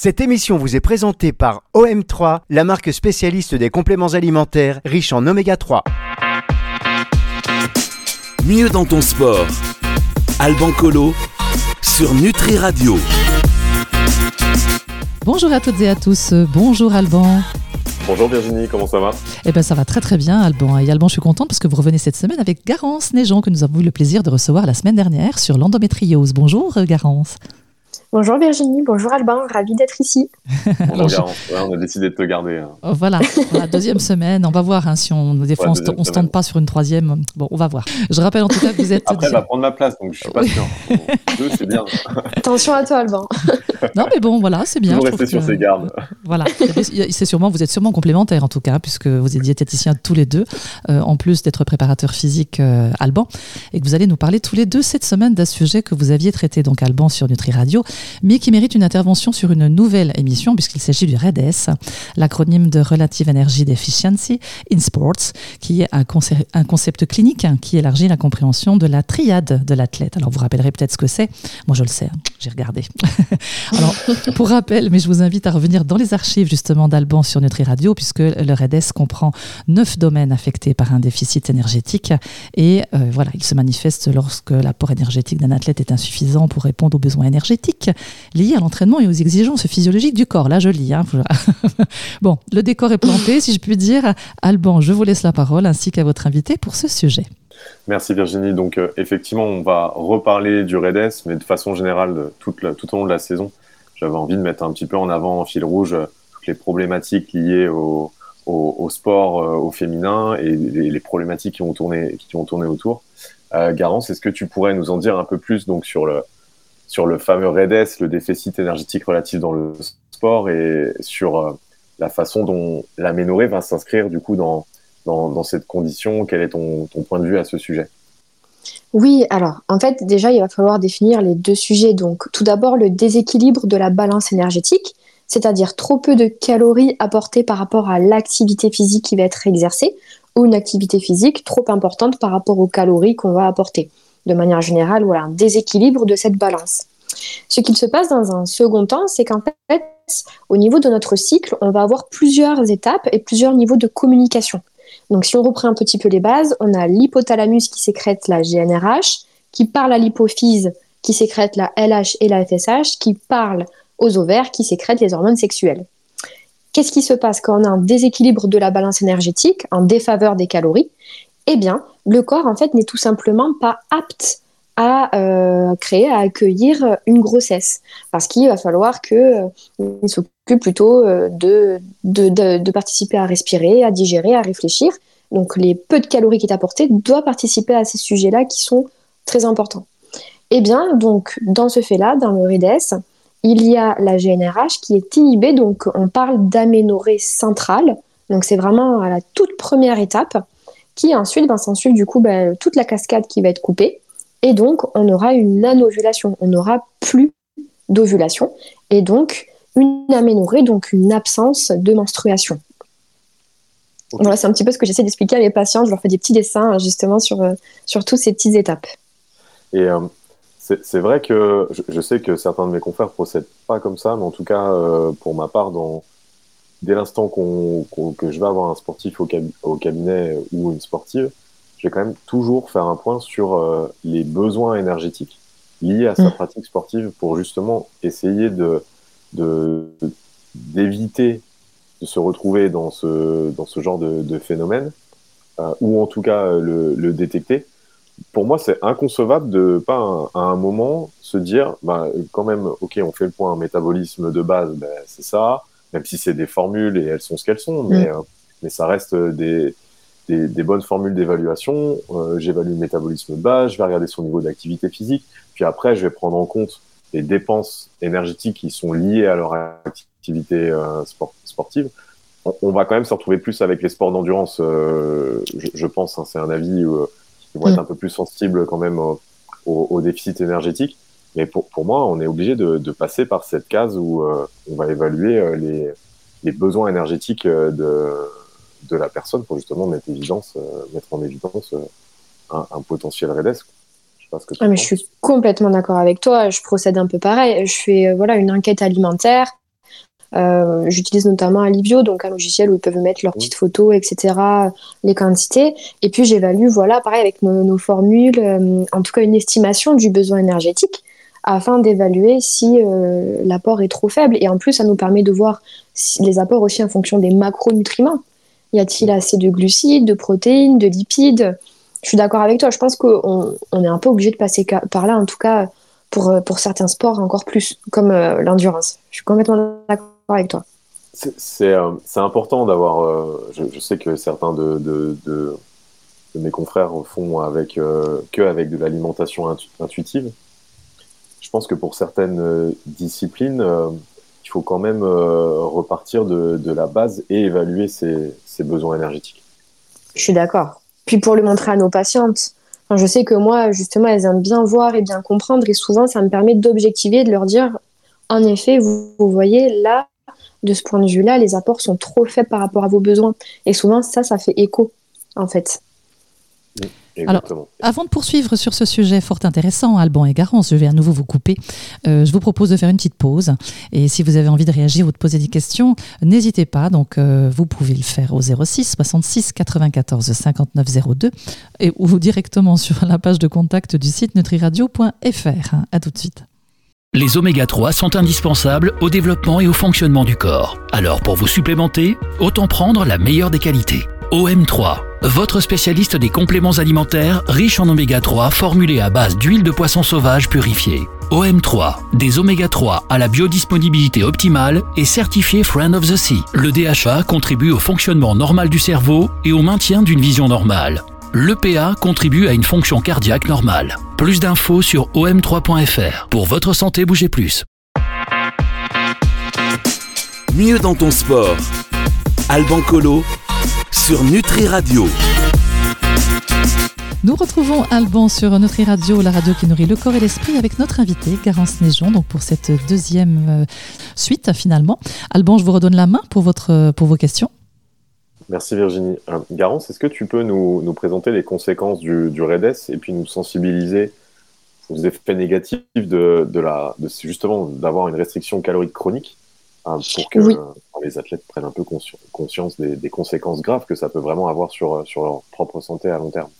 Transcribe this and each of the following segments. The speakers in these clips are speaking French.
Cette émission vous est présentée par OM3, la marque spécialiste des compléments alimentaires riches en oméga 3. Mieux dans ton sport. Alban Colo sur Nutri Radio. Bonjour à toutes et à tous. Bonjour Alban. Bonjour Virginie, comment ça va? Eh bien ça va très très bien Alban. Et Alban, je suis contente parce que vous revenez cette semaine avec Garance Neigeon que nous avons eu le plaisir de recevoir la semaine dernière sur l'endométriose. Bonjour Garance. Bonjour Virginie, bonjour Albin, ravi d'être ici. bonjour on a décidé de te garder. Hein. Oh, voilà, la deuxième semaine, on va voir hein, si on des fois on, se tente pas sur une troisième. Bon, on va voir. Je rappelle en tout cas que vous êtes. Après, elle va prendre ma place, donc je suis pas sûr. Deux, c'est bien. Attention à toi, Alban. non, mais bon, voilà, c'est bien. Vous rester sur ses gardes. Voilà, c'est sûrement, vous êtes sûrement complémentaires en tout cas, puisque vous êtes diététiciens tous les deux, euh, en plus d'être préparateur physique euh, Alban, et que vous allez nous parler tous les deux cette semaine d'un sujet que vous aviez traité donc Alban sur Nutri Radio, mais qui mérite une intervention sur une nouvelle émission, puisqu'il s'agit du REDES, l'acronyme de Relative Energy Deficiency in Sports, qui est un, concept clinique qui élargit la compréhension de la triade de l'athlète. Alors, vous rappellerez peut-être ce que c'est. Moi, je le sais, hein. j'ai regardé. Alors, pour rappel, mais je vous invite à revenir dans les archives justement d'Alban sur Nutri Radio, puisque le REDES comprend neuf domaines affectés par un déficit énergétique. Et euh, voilà, il se manifeste lorsque l'apport énergétique d'un athlète est insuffisant pour répondre aux besoins énergétiques liés à l'entraînement et aux exigences physiologiques du corps. Là, je lis. Hein. bon, le décor est planté, si je puis dire. Alban, je vous laisse la parole, ainsi qu'à votre invité pour ce sujet. Merci Virginie. Donc euh, effectivement, on va reparler du REDES, mais de façon générale, tout, au long de la saison, j'avais envie de mettre un petit peu en avant en fil rouge euh, toutes les problématiques liées au, sport euh, au féminin et les, problématiques qui ont tourné, qui ont tourné autour. Garance, est-ce que tu pourrais nous en dire un peu plus donc sur le, sur le fameux REDES, le déficit énergétique relatif dans le sport, et sur euh, la façon dont l'aménorrhée va s'inscrire du coup dans, dans, cette condition. Quel est ton, ton, point de vue à ce sujet? Oui, alors en fait déjà il va falloir définir les deux sujets. Donc tout d'abord le déséquilibre de la balance énergétique, c'est-à-dire trop peu de calories apportées par rapport à l'activité physique qui va être exercée, ou une activité physique trop importante par rapport aux calories qu'on va apporter de manière générale, voilà, un déséquilibre de cette balance. Ce qu'il se passe dans un second temps, c'est qu'en fait, au niveau de notre cycle, on va avoir plusieurs étapes et plusieurs niveaux de communication. Donc, si on reprend un petit peu les bases, on a l'hypothalamus qui sécrète la GNRH, qui parle à l'hypophyse, qui sécrète la LH et la FSH, qui parle aux ovaires, qui sécrètent les hormones sexuelles. Qu'est-ce qui se passe quand on a un déséquilibre de la balance énergétique, en défaveur des calories? Eh bien, le corps, en fait, n'est tout simplement pas apte à euh, créer, à accueillir une grossesse. Parce qu'il va falloir qu'il euh, s'occupe plutôt euh, de, participer à respirer, à digérer, à réfléchir. Donc les peu de calories qui est apporté doivent participer à ces sujets-là qui sont très importants. Eh bien, donc, dans ce fait-là, dans le REDES, il y a la GNRH qui est inhibée, donc on parle d'aménorrhée centrale. Donc c'est vraiment à la toute première étape qui ensuite va s'ensuivre du coup bah, toute la cascade qui va être coupée. Et donc, on aura une anovulation, on n'aura plus d'ovulation. Et donc, une aménorrhée, donc une absence de menstruation. Voilà, c'est un petit peu ce que j'essaie d'expliquer à mes patients. Je leur fais des petits dessins justement sur, euh, sur toutes ces petites étapes. Et euh, c'est vrai que je, sais que certains de mes confrères ne procèdent pas comme ça, mais en tout cas, euh, pour ma part, dans, dès l'instant qu'on, que je vais avoir un sportif au, au, cabinet ou une sportive, je vais quand même toujours faire un point sur euh, les besoins énergétiques liés à sa mmh. pratique sportive pour justement essayer de, de, d'éviter de se retrouver dans ce, dans ce genre de, de phénomène, euh, ou en tout cas le, le, détecter. Pour moi, c'est inconcevable de pas à un moment se dire, bah, quand même, ok, on fait le point, métabolisme de base, ben, c'est ça, même si c'est des formules et elles sont ce qu'elles sont, mais, mm. euh, mais ça reste des, des, des bonnes formules d'évaluation. Euh, J'évalue le métabolisme de base, je vais regarder son niveau d'activité physique, puis après, je vais prendre en compte les dépenses énergétiques qui sont liées à leur activité euh, sport, sportive. On, va quand même se retrouver plus avec les sports d'endurance, euh, je, je, pense. Hein, c'est un avis euh, qui vont être mm. un peu plus sensibles quand même au, au déficit énergétique. Mais pour, pour moi, on est obligé de, de, passer par cette case où euh, on va évaluer euh, les, les, besoins énergétiques euh, de, de la personne pour justement mettre, évidence, mettre en évidence un, un potentiel REDES. Je, que ah, mais je suis complètement d'accord avec toi. Je procède un peu pareil. Je fais voilà une enquête alimentaire. J'utilise notamment Alivio, donc un logiciel où ils peuvent mettre leurs petites photos, etc., les quantités. Et puis j'évalue, voilà, pareil avec nos, formules, en tout cas une estimation du besoin énergétique afin d'évaluer si l'apport est trop faible. Et en plus, ça nous permet de voir les apports aussi en fonction des macronutriments. Y a-t-il assez de glucides, de protéines, de lipides? Je suis d'accord avec toi. Je pense qu'on on est un peu obligé de passer par là, en tout cas pour, pour certains sports encore plus, comme euh, l'endurance. Je suis complètement d'accord avec toi. C'est euh, important d'avoir. Euh, je, sais que certains de, de, de, mes confrères font avec que avec de l'alimentation intuitive. Je pense que pour certaines disciplines, il faut quand même repartir de, de, la base et évaluer ses, besoins énergétiques. Je suis d'accord. Puis pour le montrer à nos patientes, je sais que moi, justement, elles aiment bien voir et bien comprendre, et souvent, ça me permet d'objectiver, de leur dire, en effet, vous, voyez, là, de ce point de vue-là, les apports sont trop faibles par rapport à vos besoins. Et souvent, ça, ça fait écho, en fait. Alors, avant de poursuivre sur ce sujet fort intéressant, Alban et Garance, je vais à nouveau vous couper. Euh, je vous propose de faire une petite pause. Et si vous avez envie de réagir ou de poser des questions, n'hésitez pas. Donc, euh, vous pouvez le faire au 06 66 94 59 02 et, ou directement sur la page de contact du site nutriradio.fr. À tout de suite. Les oméga 3 sont indispensables au développement et au fonctionnement du corps. Alors, pour vous supplémenter, autant prendre la meilleure des qualités. OM3 votre spécialiste des compléments alimentaires riches en oméga 3 formulés à base d'huile de poisson sauvage purifiée. OM3, des oméga 3 à la biodisponibilité optimale et certifié Friend of the Sea. Le DHA contribue au fonctionnement normal du cerveau et au maintien d'une vision normale. L'EPA contribue à une fonction cardiaque normale. Plus d'infos sur om3.fr. Pour votre santé, bougez plus. Mieux dans ton sport. Alban Colo sur Nutri Radio. Nous retrouvons Alban sur Nutri Radio, la radio qui nourrit le corps et l'esprit, avec notre invité, Garance Néjon, donc pour cette deuxième euh, suite finalement. Alban, je vous redonne la main pour, votre, pour vos questions. Merci Virginie. Euh, Garance, est-ce que tu peux nous, nous, présenter les conséquences du, du REDES et puis nous sensibiliser aux effets négatifs de, de la, de, justement d'avoir une restriction calorique chronique? Hein, pour que les athlètes prennent un peu conscience des, conséquences graves que ça peut vraiment avoir sur, sur leur propre santé à long terme.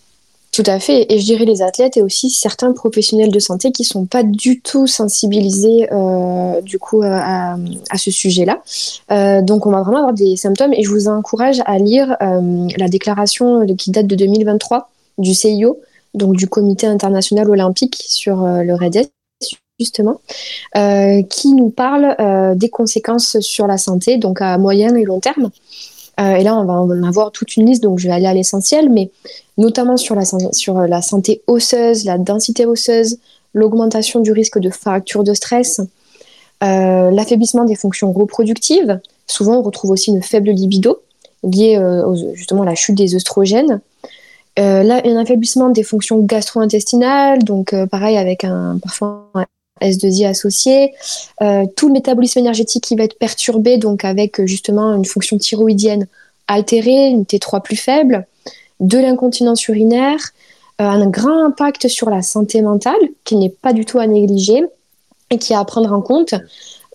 Tout à fait. Et je dirais les athlètes et aussi certains professionnels de santé qui ne sont pas du tout sensibilisés euh, du coup à, ce sujet-là. Euh, donc on va vraiment avoir des symptômes et je vous encourage à lire euh, la déclaration qui date de 2023 du CIO, donc du Comité international olympique sur le REDES justement, euh, qui nous parle euh, des conséquences sur la santé, donc à moyen et long terme. Euh, et là, on va en avoir toute une liste, donc je vais aller à l'essentiel, mais notamment sur la, santé osseuse, la densité osseuse, l'augmentation du risque de fracture de stress, l'affaiblissement des fonctions reproductives. Souvent, on retrouve aussi une faible libido liée justement à la chute des œstrogènes. un affaiblissement des fonctions gastro-intestinales, donc pareil avec un, parfois un S2I associé, euh, tout le métabolisme énergétique qui va être perturbé, donc avec euh, justement une fonction thyroïdienne altérée, une T3 plus faible, de l'incontinence urinaire, euh, un grand impact sur la santé mentale qui n'est pas du tout à négliger et qui est à prendre en compte,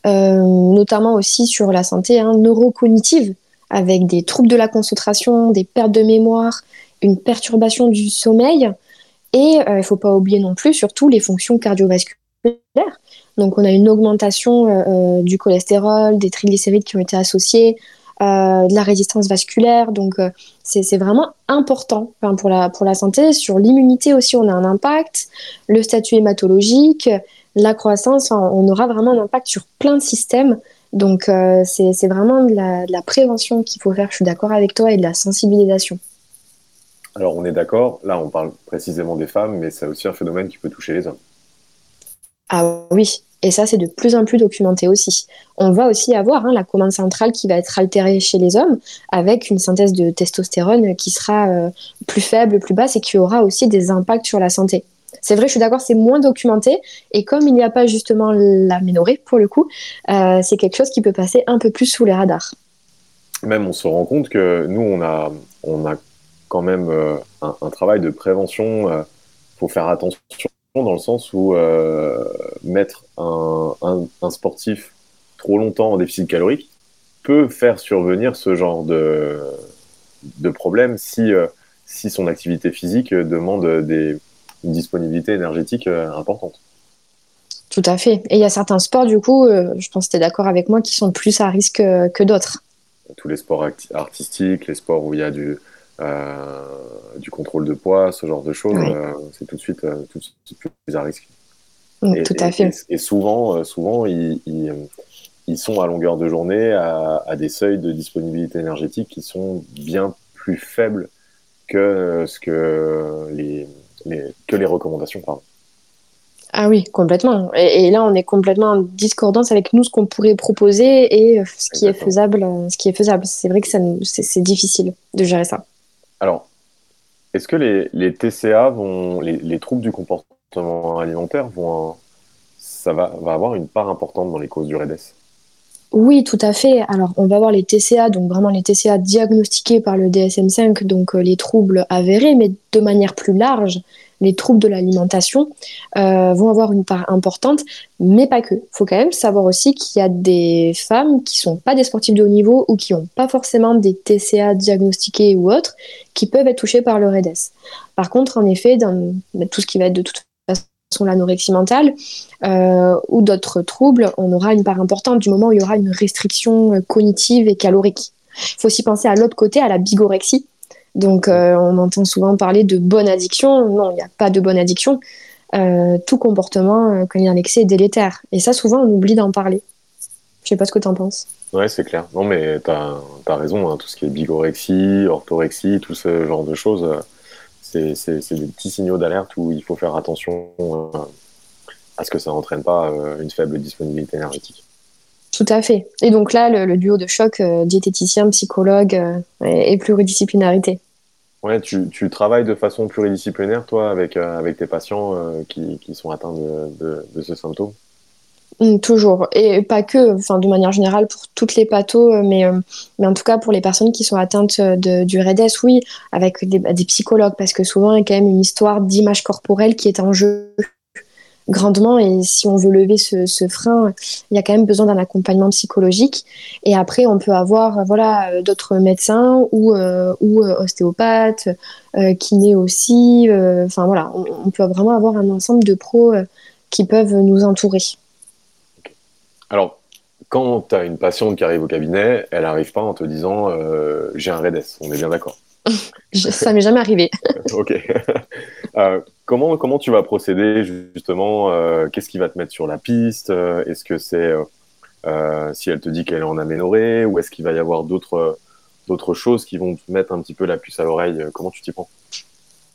notamment aussi sur la santé hein, neurocognitive, avec des troubles de la concentration, des pertes de mémoire, une perturbation du sommeil. Et il ne faut pas oublier non plus surtout les fonctions cardiovasculaires donc on a une augmentation euh, euh, du cholestérol, des triglycérides qui ont été associés, euh, de la résistance vasculaire. Donc c'est vraiment important pour, la, pour la santé. Sur l'immunité aussi, on a un impact. Le statut hématologique, la croissance, on aura vraiment un impact sur plein de systèmes. Donc c'est vraiment la, de la prévention qu'il faut faire, je suis d'accord avec toi, et de la sensibilisation. Alors on est d'accord, là on parle précisément des femmes, mais c'est aussi un phénomène qui peut toucher les hommes. Ah oui, et ça c'est de plus en plus documenté aussi. On va aussi avoir hein, la commande centrale qui va être altérée chez les hommes avec une synthèse de testostérone qui sera euh, plus faible, plus basse et qui aura aussi des impacts sur la santé. C'est vrai, je suis d'accord, c'est moins documenté. Et comme il n'y a pas justement l'aménorrhée, pour le coup, euh, c'est quelque chose qui peut passer un peu plus sous les radars. Même on se rend compte que nous, on a, on a quand même euh, un, un, travail de prévention. Il faut faire attention dans le sens où euh, mettre un, un, un, sportif trop longtemps en déficit calorique peut faire survenir ce genre de, de problème si, si son activité physique demande des, une disponibilité énergétique importante. Tout à fait. Et il y a certains sports, du coup, je pense que tu es d'accord avec moi, qui sont plus à risque que d'autres. Tous les sports artistiques, les sports où il y a du, euh, du contrôle de poids, ce genre de choses, euh, c'est tout de suite, euh, tout plus à risque. et, tout à fait. Et, souvent, souvent ils, ils, sont à longueur de journée à, des seuils de disponibilité énergétique qui sont bien plus faibles que ce que les, que les recommandations. Pardon. Ah oui, complètement. Et, là, on est complètement en discordance avec nous, ce qu'on pourrait proposer et ce qui est faisable. Ce qui est faisable. C'est vrai que c'est difficile de gérer ça. Alors, est-ce que les, TCA vont, les, troubles du comportement alimentaire vont, ça va, avoir une part importante dans les causes du REDES oui, tout à fait. Alors, on va voir les TCA, donc vraiment les TCA diagnostiqués par le DSM-5, donc euh, les troubles avérés, mais de manière plus large, les troubles de l'alimentation euh, vont avoir une part importante, mais pas que. Il faut quand même savoir aussi qu'il y a des femmes qui sont pas des sportifs de haut niveau ou qui n'ont pas forcément des TCA diagnostiqués ou autres, qui peuvent être touchées par le REDES. Par contre, en effet, dans tout ce qui va être de toute façon l'anorexie mentale euh, ou d'autres troubles, on aura une part importante du moment où il y aura une restriction cognitive et calorique. Il faut aussi penser à l'autre côté, à la bigorexie, donc, euh, on entend souvent parler de bonne addiction. Non, il n'y a pas de bonne addiction. Euh, tout comportement, euh, quand il y a un excès, est délétère. Et ça, souvent, on oublie d'en parler. Je sais pas ce que tu en penses. Ouais, c'est clair. Non, mais tu as, raison. Hein. Tout ce qui est bigorexie, orthorexie, tout ce genre de choses, c'est des petits signaux d'alerte où il faut faire attention à ce que ça n'entraîne pas une faible disponibilité énergétique. Tout à fait. Et donc là, le, duo de choc, euh, diététicien, psychologue euh, et, pluridisciplinarité. Ouais, tu, travailles de façon pluridisciplinaire, toi, avec, euh, avec tes patients qui, sont atteints de, ce symptôme? Mm, Toujours. Et pas que, enfin, de manière générale, pour toutes les pathos, mais, mais en tout cas pour les personnes qui sont atteintes du REDES, oui, avec des, des psychologues, parce que souvent, il y a quand même une histoire d'image corporelle qui est en jeu grandement et si on veut lever ce, frein, il y a quand même besoin d'un accompagnement psychologique. Et après, on peut avoir voilà d'autres médecins ou, euh, ou euh, ostéopathes, euh, kiné aussi. Enfin voilà, on, peut vraiment avoir un ensemble de pros qui peuvent nous entourer. Alors, quand tu as une patiente qui arrive au cabinet, elle n'arrive pas en te disant j'ai un REDES, on est bien d'accord. Ça m'est jamais arrivé. ok. Comment, comment tu vas procéder justement euh, Qu'est-ce qui va te mettre sur la piste euh, Est-ce que c'est euh, si elle te dit qu'elle est en aménorrhée ou est-ce qu'il va y avoir d'autres d'autres choses qui vont te mettre un petit peu la puce à l'oreille Comment tu t'y prends?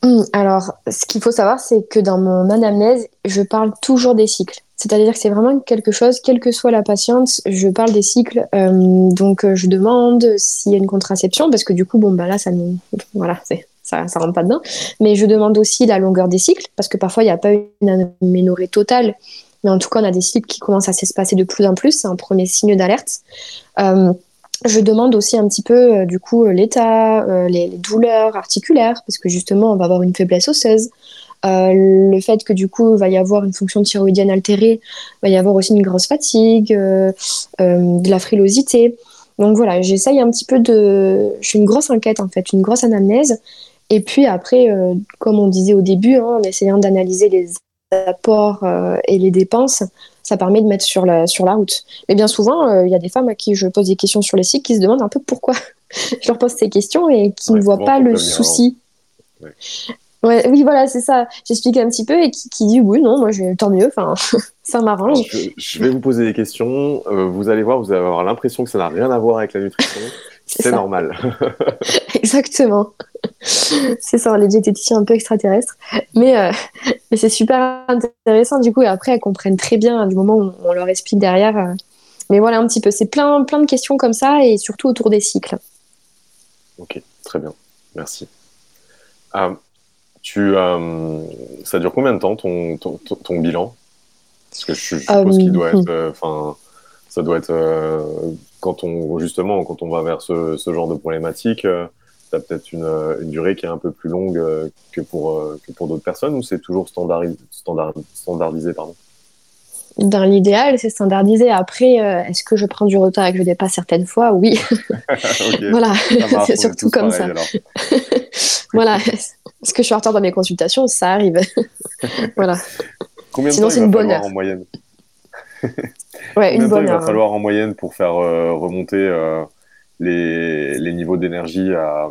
Hum, Alors, ce qu'il faut savoir, c'est que dans mon anamnèse, je parle toujours des cycles. C'est-à-dire que c'est vraiment quelque chose, quelle que soit la patiente, je parle des cycles. donc, je demande s'il y a une contraception, parce que du coup, bon, bah là, ça nous. Voilà, ça, ça rentre pas dedans. Mais je demande aussi la longueur des cycles, parce que parfois il n'y a pas une aménorrhée totale, mais en tout cas on a des cycles qui commencent à s'espacer de plus en plus, c'est un premier signe d'alerte. Euh, je demande aussi un petit peu euh, du coup l'état, euh, les, douleurs articulaires, parce que justement on va avoir une faiblesse osseuse. Le fait que du coup il va y avoir une fonction thyroïdienne altérée, il va y avoir aussi une grosse fatigue, de la frilosité. Donc voilà, j'essaye un petit peu de. Je suis une grosse enquête en fait, une grosse anamnèse. Et puis après, euh, comme on disait au début, hein, en essayant d'analyser les apports euh, et les dépenses, ça permet de mettre sur la, sur la route. Mais bien souvent, euh, il y a des femmes à qui je pose des questions sur les sites qui se demandent un peu pourquoi je leur pose ces questions et qui ne voient pas le souci. Oui, voilà, c'est ça. J'explique un petit peu et qui, qui dit oui, non, moi, je, tant mieux, enfin, ça m'arrange. Je, vais vous poser des questions. vous allez voir, vous allez avoir l'impression que ça n'a rien à voir avec la nutrition. C'est normal. Exactement. c'est ça, les diététiciens un peu extraterrestres. Mais, euh, mais c'est super intéressant du coup. Et après, elles comprennent très bien du moment où on leur explique derrière. Euh. Mais voilà un petit peu. C'est plein, plein de questions comme ça et surtout autour des cycles. Ok, très bien. Merci. Tu, euh, ça dure combien de temps ton, ton, ton bilan? Parce que je, suppose qu'il doit être. Hmm. Enfin, ça doit être quand on justement quand on va vers ce, ce genre de problématique tu as peut-être une, euh, une, durée qui est un peu plus longue euh, que pour, euh, que pour d'autres personnes ou c'est toujours standardisé, standard, standardisé pardon? Dans l'idéal, c'est standardisé. Après, euh, est-ce que je prends du retard et que je dépasse certaines fois? Oui. voilà, c'est surtout comme ça. Voilà. Est-ce que je suis en retard dans mes consultations Ça arrive. voilà. Combien de Sinon, c'est une bonne heure en moyenne Ouais, une bonne heure. Il va falloir en moyenne pour faire euh, remonter euh, les, les, niveaux d'énergie à,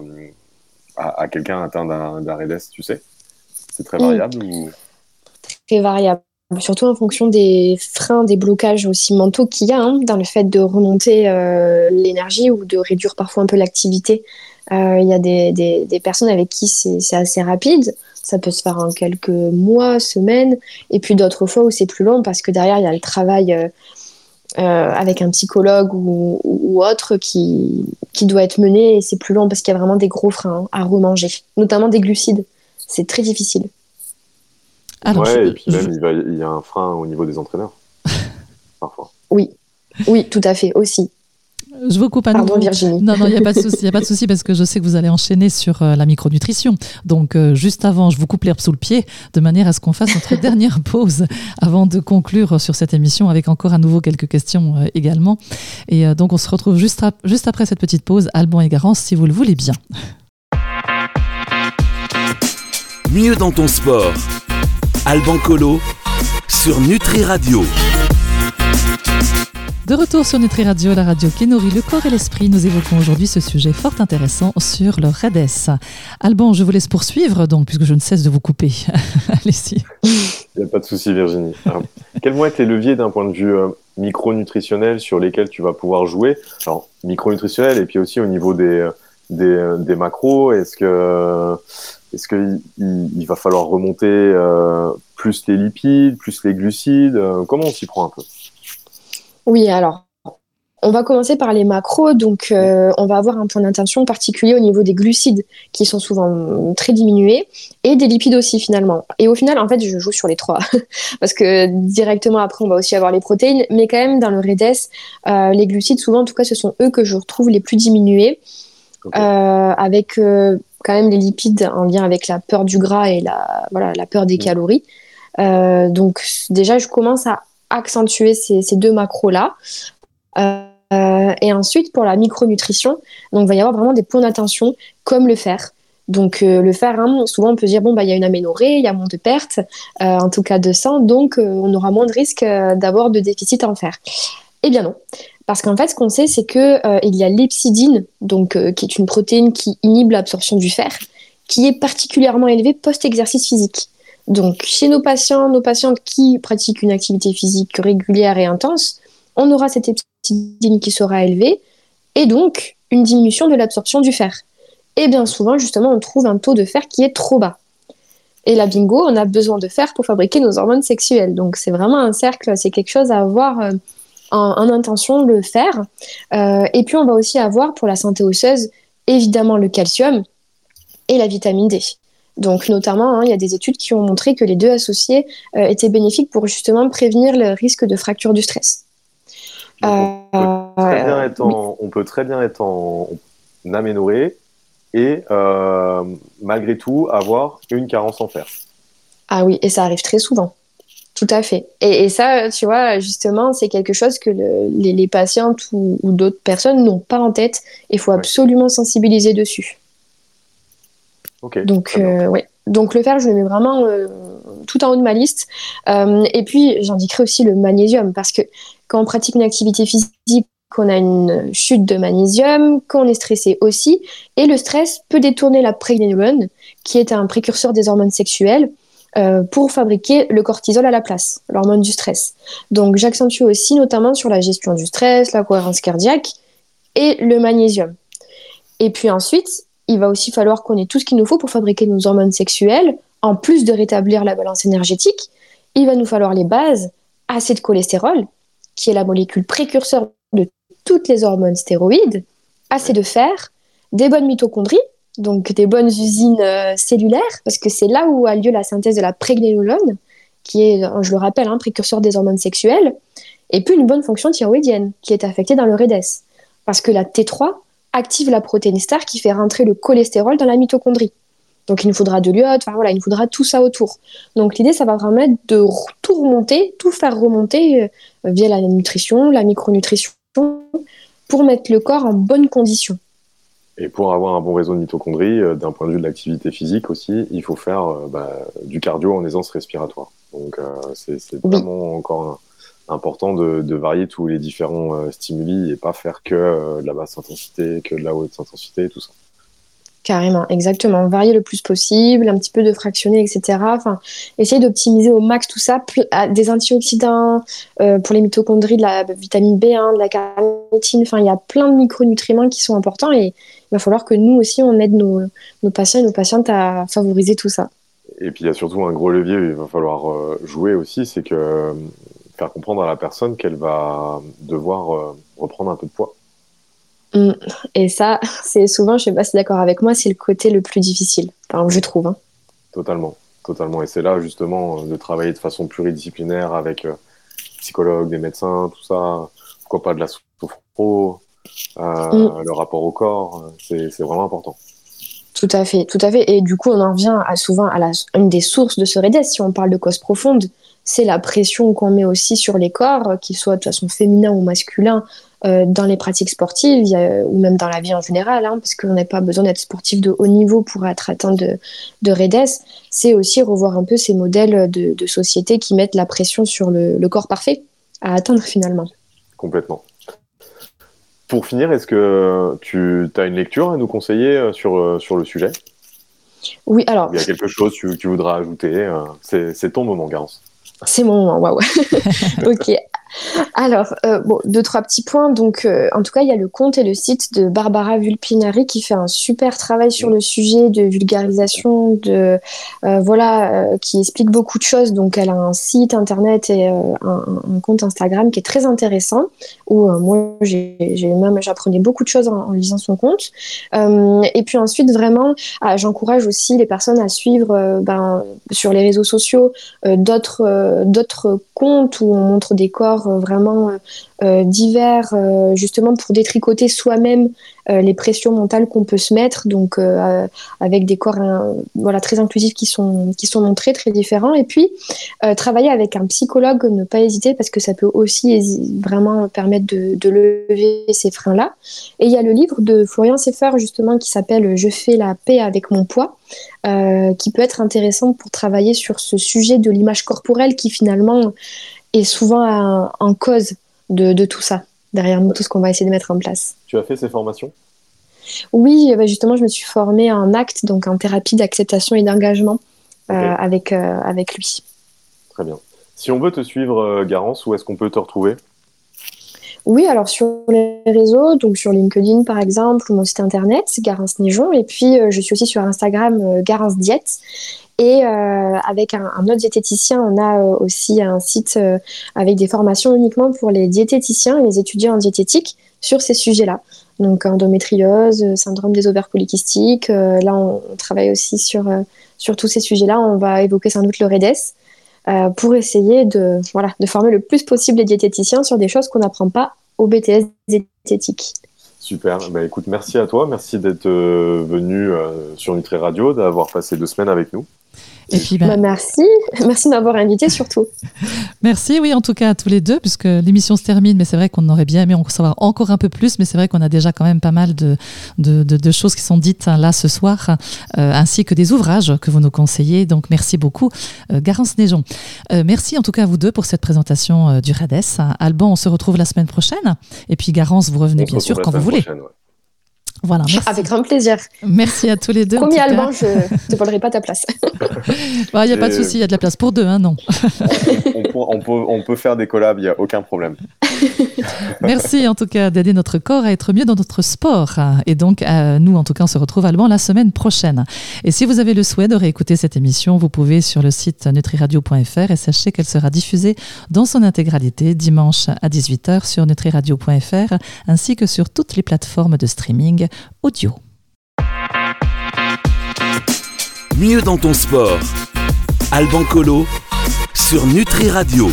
à, quelqu'un atteint d'un REDES, tu sais? C'est très variable ou... Très variable surtout en fonction des freins, des blocages aussi mentaux qu'il y a hein, dans le fait de remonter euh, l'énergie ou de réduire parfois un peu l'activité. Euh, il y a des, des, personnes avec qui c'est assez rapide, ça peut se faire en quelques mois, semaines, et puis d'autres fois où c'est plus long parce que derrière il y a le travail euh, avec un psychologue ou, ou, autre qui, qui doit être mené et c'est plus long parce qu'il y a vraiment des gros freins à remanger, notamment des glucides. C'est très difficile. Alors, ouais, et puis même, il, y a un frein au niveau des entraîneurs, parfois. Oui, oui, tout à fait, aussi. Je vous coupe à Pardon, Virginie. Non, non, il n'y a pas de souci, il a pas de souci parce que je sais que vous allez enchaîner sur euh, la micronutrition. Donc, euh, juste avant, je vous coupe l'herbe sous le pied de manière à ce qu'on fasse notre dernière pause avant de conclure sur cette émission avec encore à nouveau quelques questions euh, également. Et donc, on se retrouve juste, juste après cette petite pause, Alban et Garance, si vous le voulez bien. Mieux dans ton sport Alban Colo sur Nutri Radio. De retour sur Nutri Radio, la radio qui nourrit le corps et l'esprit, nous évoquons aujourd'hui ce sujet fort intéressant sur le REDES. Alban, je vous laisse poursuivre, donc, puisque je ne cesse de vous couper. Allez-y. Il n'y a pas de souci, Virginie. quels vont être les leviers d'un point de vue euh, micronutritionnel sur lesquels tu vas pouvoir jouer? Alors, micronutritionnel et puis aussi au niveau des, euh, euh, des macros, est-ce que est-ce qu'il il, va falloir remonter euh, plus les lipides, plus les glucides euh, Comment on s'y prend un peu? Oui, alors, on va commencer par les macros. Donc, euh, on va avoir un point d'intention particulier au niveau des glucides, qui sont souvent très diminués, et des lipides aussi, finalement. Et au final, en fait, je joue sur les trois. Parce que directement après, on va aussi avoir les protéines. Mais quand même, dans le REDES, les glucides, souvent, en tout cas, ce sont eux que je retrouve les plus diminués. avec quand même les lipides en lien avec la peur du gras et la, voilà, la peur des mm. calories. Euh, donc déjà, je commence à accentuer ces, deux macros-là. Euh, et ensuite, pour la micronutrition, donc il va y avoir vraiment des points d'attention comme le fer. Donc euh, le fer, hein, souvent on peut dire bon bah il y a une aménorrhée, il y a moins de pertes, en tout cas de sang, donc on aura moins de risque d'avoir de déficit en fer. Eh bien non. Parce qu'en fait, ce qu'on sait, c'est qu'il euh, y a l'epsidine, donc, euh, qui est une protéine qui inhibe l'absorption du fer, qui est particulièrement élevée post-exercice physique. Donc, chez nos patients, nos patientes qui pratiquent une activité physique régulière et intense, on aura cette epsidine qui sera élevée, et donc une diminution de l'absorption du fer. Et bien souvent, justement, on trouve un taux de fer qui est trop bas. Et la bingo, on a besoin de fer pour fabriquer nos hormones sexuelles. Donc, c'est vraiment un cercle, c'est quelque chose à avoir. Euh, en, intention le faire. Euh, et puis on va aussi avoir pour la santé osseuse évidemment le calcium et la vitamine D. Donc notamment, hein, il y a des études qui ont montré que les deux associés euh, étaient bénéfiques pour justement prévenir le risque de fracture du stress. on, peut très bien être en, aménorrhée et euh, malgré tout avoir une carence en fer. Ah oui, et ça arrive très souvent. Tout à fait. Et, ça, tu vois, justement, c'est quelque chose que les, les, patientes ou, d'autres personnes n'ont pas en tête. Il faut absolument sensibiliser dessus. Donc, euh. Donc le fer, je le mets vraiment euh, tout en haut de ma liste. Euh, et puis, j'indiquerai aussi le magnésium, parce que quand on pratique une activité physique, qu'on a une chute de magnésium, qu'on est stressé aussi, et le stress peut détourner la prégnénolone, qui est un précurseur des hormones sexuelles, euh, pour fabriquer le cortisol à la place, l'hormone du stress. Donc j'accentue aussi notamment sur la gestion du stress, la cohérence cardiaque et le magnésium. Et puis ensuite, il va aussi falloir qu'on ait tout ce qu'il nous faut pour fabriquer nos hormones sexuelles, en plus de rétablir la balance énergétique. Il va nous falloir les bases, assez de cholestérol, qui est la molécule précurseur de toutes les hormones stéroïdes, assez de fer, des bonnes mitochondries, donc des bonnes usines euh, cellulaires, parce que c'est là où a lieu la synthèse de la prégnénolone, qui est, euh, je le rappelle, un précurseur des hormones sexuelles, et puis une bonne fonction thyroïdienne, qui est affectée dans le REDES, parce que la T3 active la protéine star qui fait rentrer le cholestérol dans la mitochondrie. Donc il nous faudra de l'iode, enfin voilà, il nous faudra tout ça autour. Donc l'idée, ça va vraiment être de tout remonter, tout faire remonter euh, via la nutrition, la micronutrition, pour mettre le corps en bonne condition. Et pour avoir un bon réseau de mitochondries, euh, d'un point de vue de l'activité physique aussi, il faut faire euh, bah, du cardio en aisance respiratoire. Donc c'est vraiment encore important de, varier tous les différents stimuli et pas faire que de la basse intensité, que de la haute intensité, tout ça. Carrément, exactement. Varier le plus possible, un petit peu de fractionner, etc. Enfin, essayer d'optimiser au max tout ça. Des antioxydants euh, pour les mitochondries, de la vitamine B1, de la carnitine. Enfin, il y a plein de micronutriments qui sont importants et il va falloir que nous aussi, on aide nos, patients et nos patientes à favoriser tout ça. Et puis, il y a surtout un gros levier il va falloir euh, jouer aussi, c'est que euh, faire comprendre à la personne qu'elle va devoir reprendre un peu de poids. Mm. Et ça, c'est souvent, je sais pas si d'accord avec moi, c'est le côté le plus difficile, enfin, je trouve. Hein. Totalement, totalement. Et c'est là justement de travailler de façon pluridisciplinaire avec euh, psychologues, des médecins, tout ça. Pourquoi pas de la sophro, euh, mm. le rapport au corps, c'est vraiment important. Tout à fait, tout à fait. Et du coup, on en revient à, souvent à la, une des sources de ce REDES, si on parle de cause profonde, c'est la pression qu'on met aussi sur les corps, qu'ils soient de façon féminin ou masculin, euh, dans les pratiques sportives ou même dans la vie en général, hein, parce qu'on n'a pas besoin d'être sportif de haut niveau pour être atteint de, de REDES, c'est aussi revoir un peu ces modèles de, de société qui mettent la pression sur le, le corps parfait à atteindre finalement. Complètement. Pour finir, est-ce que tu as une lecture à nous conseiller euh, sur, euh, sur le sujet? Oui, alors. Il y a quelque chose que tu voudras ajouter C'est ton moment, Garance. C'est mon moment, waouh. ok. Alors, euh, bon, deux, trois petits points. Donc, euh, en tout cas, il y a le compte et le site de Barbara Vulpinari qui fait un super travail sur le sujet de vulgarisation, de, euh, voilà, qui explique beaucoup de choses. Donc, elle a un site internet et un, compte Instagram qui est très intéressant, où moi, j'ai même, j'apprenais beaucoup de choses en, lisant son compte. et puis ensuite, vraiment, ah, j'encourage aussi les personnes à suivre ben, sur les réseaux sociaux d'autres d'autres comptes où on montre des corps euh, vraiment euh, euh, divers, justement pour détricoter soi-même les pressions mentales qu'on peut se mettre, donc avec des corps voilà, très inclusifs qui sont, qui montrés, très différents. Et puis, travailler avec un psychologue, ne pas hésiter, parce que ça peut aussi vraiment permettre de, de lever ces freins-là. Et il y a le livre de Florian Seffer, justement, qui s'appelle Je fais la paix avec mon poids, qui peut être intéressant pour travailler sur ce sujet de l'image corporelle qui finalement est souvent en cause de, tout ça, derrière nous, tout ce qu'on va essayer de mettre en place. Tu as fait ces formations? Oui, bah, justement, je me suis formée en acte, donc en thérapie d'acceptation et d'engagement euh, avec, euh, avec lui. Très bien. Si on veut te suivre, euh, Garance, où est-ce qu'on peut te retrouver? Oui, alors sur les réseaux, donc sur LinkedIn par exemple, ou mon site internet, Garance Nijon, et puis je suis aussi sur Instagram, Garance Diète. Et euh, avec un, autre diététicien, on a euh, aussi un site euh, avec des formations uniquement pour les diététiciens et les étudiants en diététique sur ces sujets-là. Donc endométriose, syndrome des ovaires polykystiques. là, on, travaille aussi sur, sur tous ces sujets-là. On va évoquer sans doute le REDES pour essayer de, voilà, de former le plus possible les diététiciens sur des choses qu'on n'apprend pas au BTS diététique. Super. Bah, écoute, merci à toi. Merci d'être venu sur Nutri Radio, d'avoir passé deux semaines avec nous. Et puis, ben... merci, merci de m'avoir invité surtout. merci, oui, en tout cas à tous les deux, puisque l'émission se termine, mais c'est vrai qu'on aurait bien aimé en savoir encore un peu plus, mais c'est vrai qu'on a déjà quand même pas mal de, de, de, choses qui sont dites hein, là ce soir, euh, ainsi que des ouvrages que vous nous conseillez. Donc merci beaucoup, euh, Garance Néjon. Euh, merci en tout cas à vous deux pour cette présentation euh, du RADES. Alban, on se retrouve la semaine prochaine, et puis Garance, vous revenez bien sûr quand vous voulez. Voilà, Avec grand plaisir. Merci à tous les deux. Promis, Alban, je ne volerai pas ta place. Il n'y a pas de souci, il y a de la place pour deux, hein, non on, peut, on, peut, faire des collabs, il n'y a aucun problème. Merci en tout cas d'aider notre corps à être mieux dans notre sport. Et donc, euh, nous, en tout cas, on se retrouve à Alban la semaine prochaine. Et si vous avez le souhait de réécouter cette émission, vous pouvez sur le site nutriradio.fr et sachez qu'elle sera diffusée dans son intégralité dimanche à 18h sur nutriradio.fr ainsi que sur toutes les plateformes de streaming Mieux dans ton sport. Alban Colo sur Nutri Radio.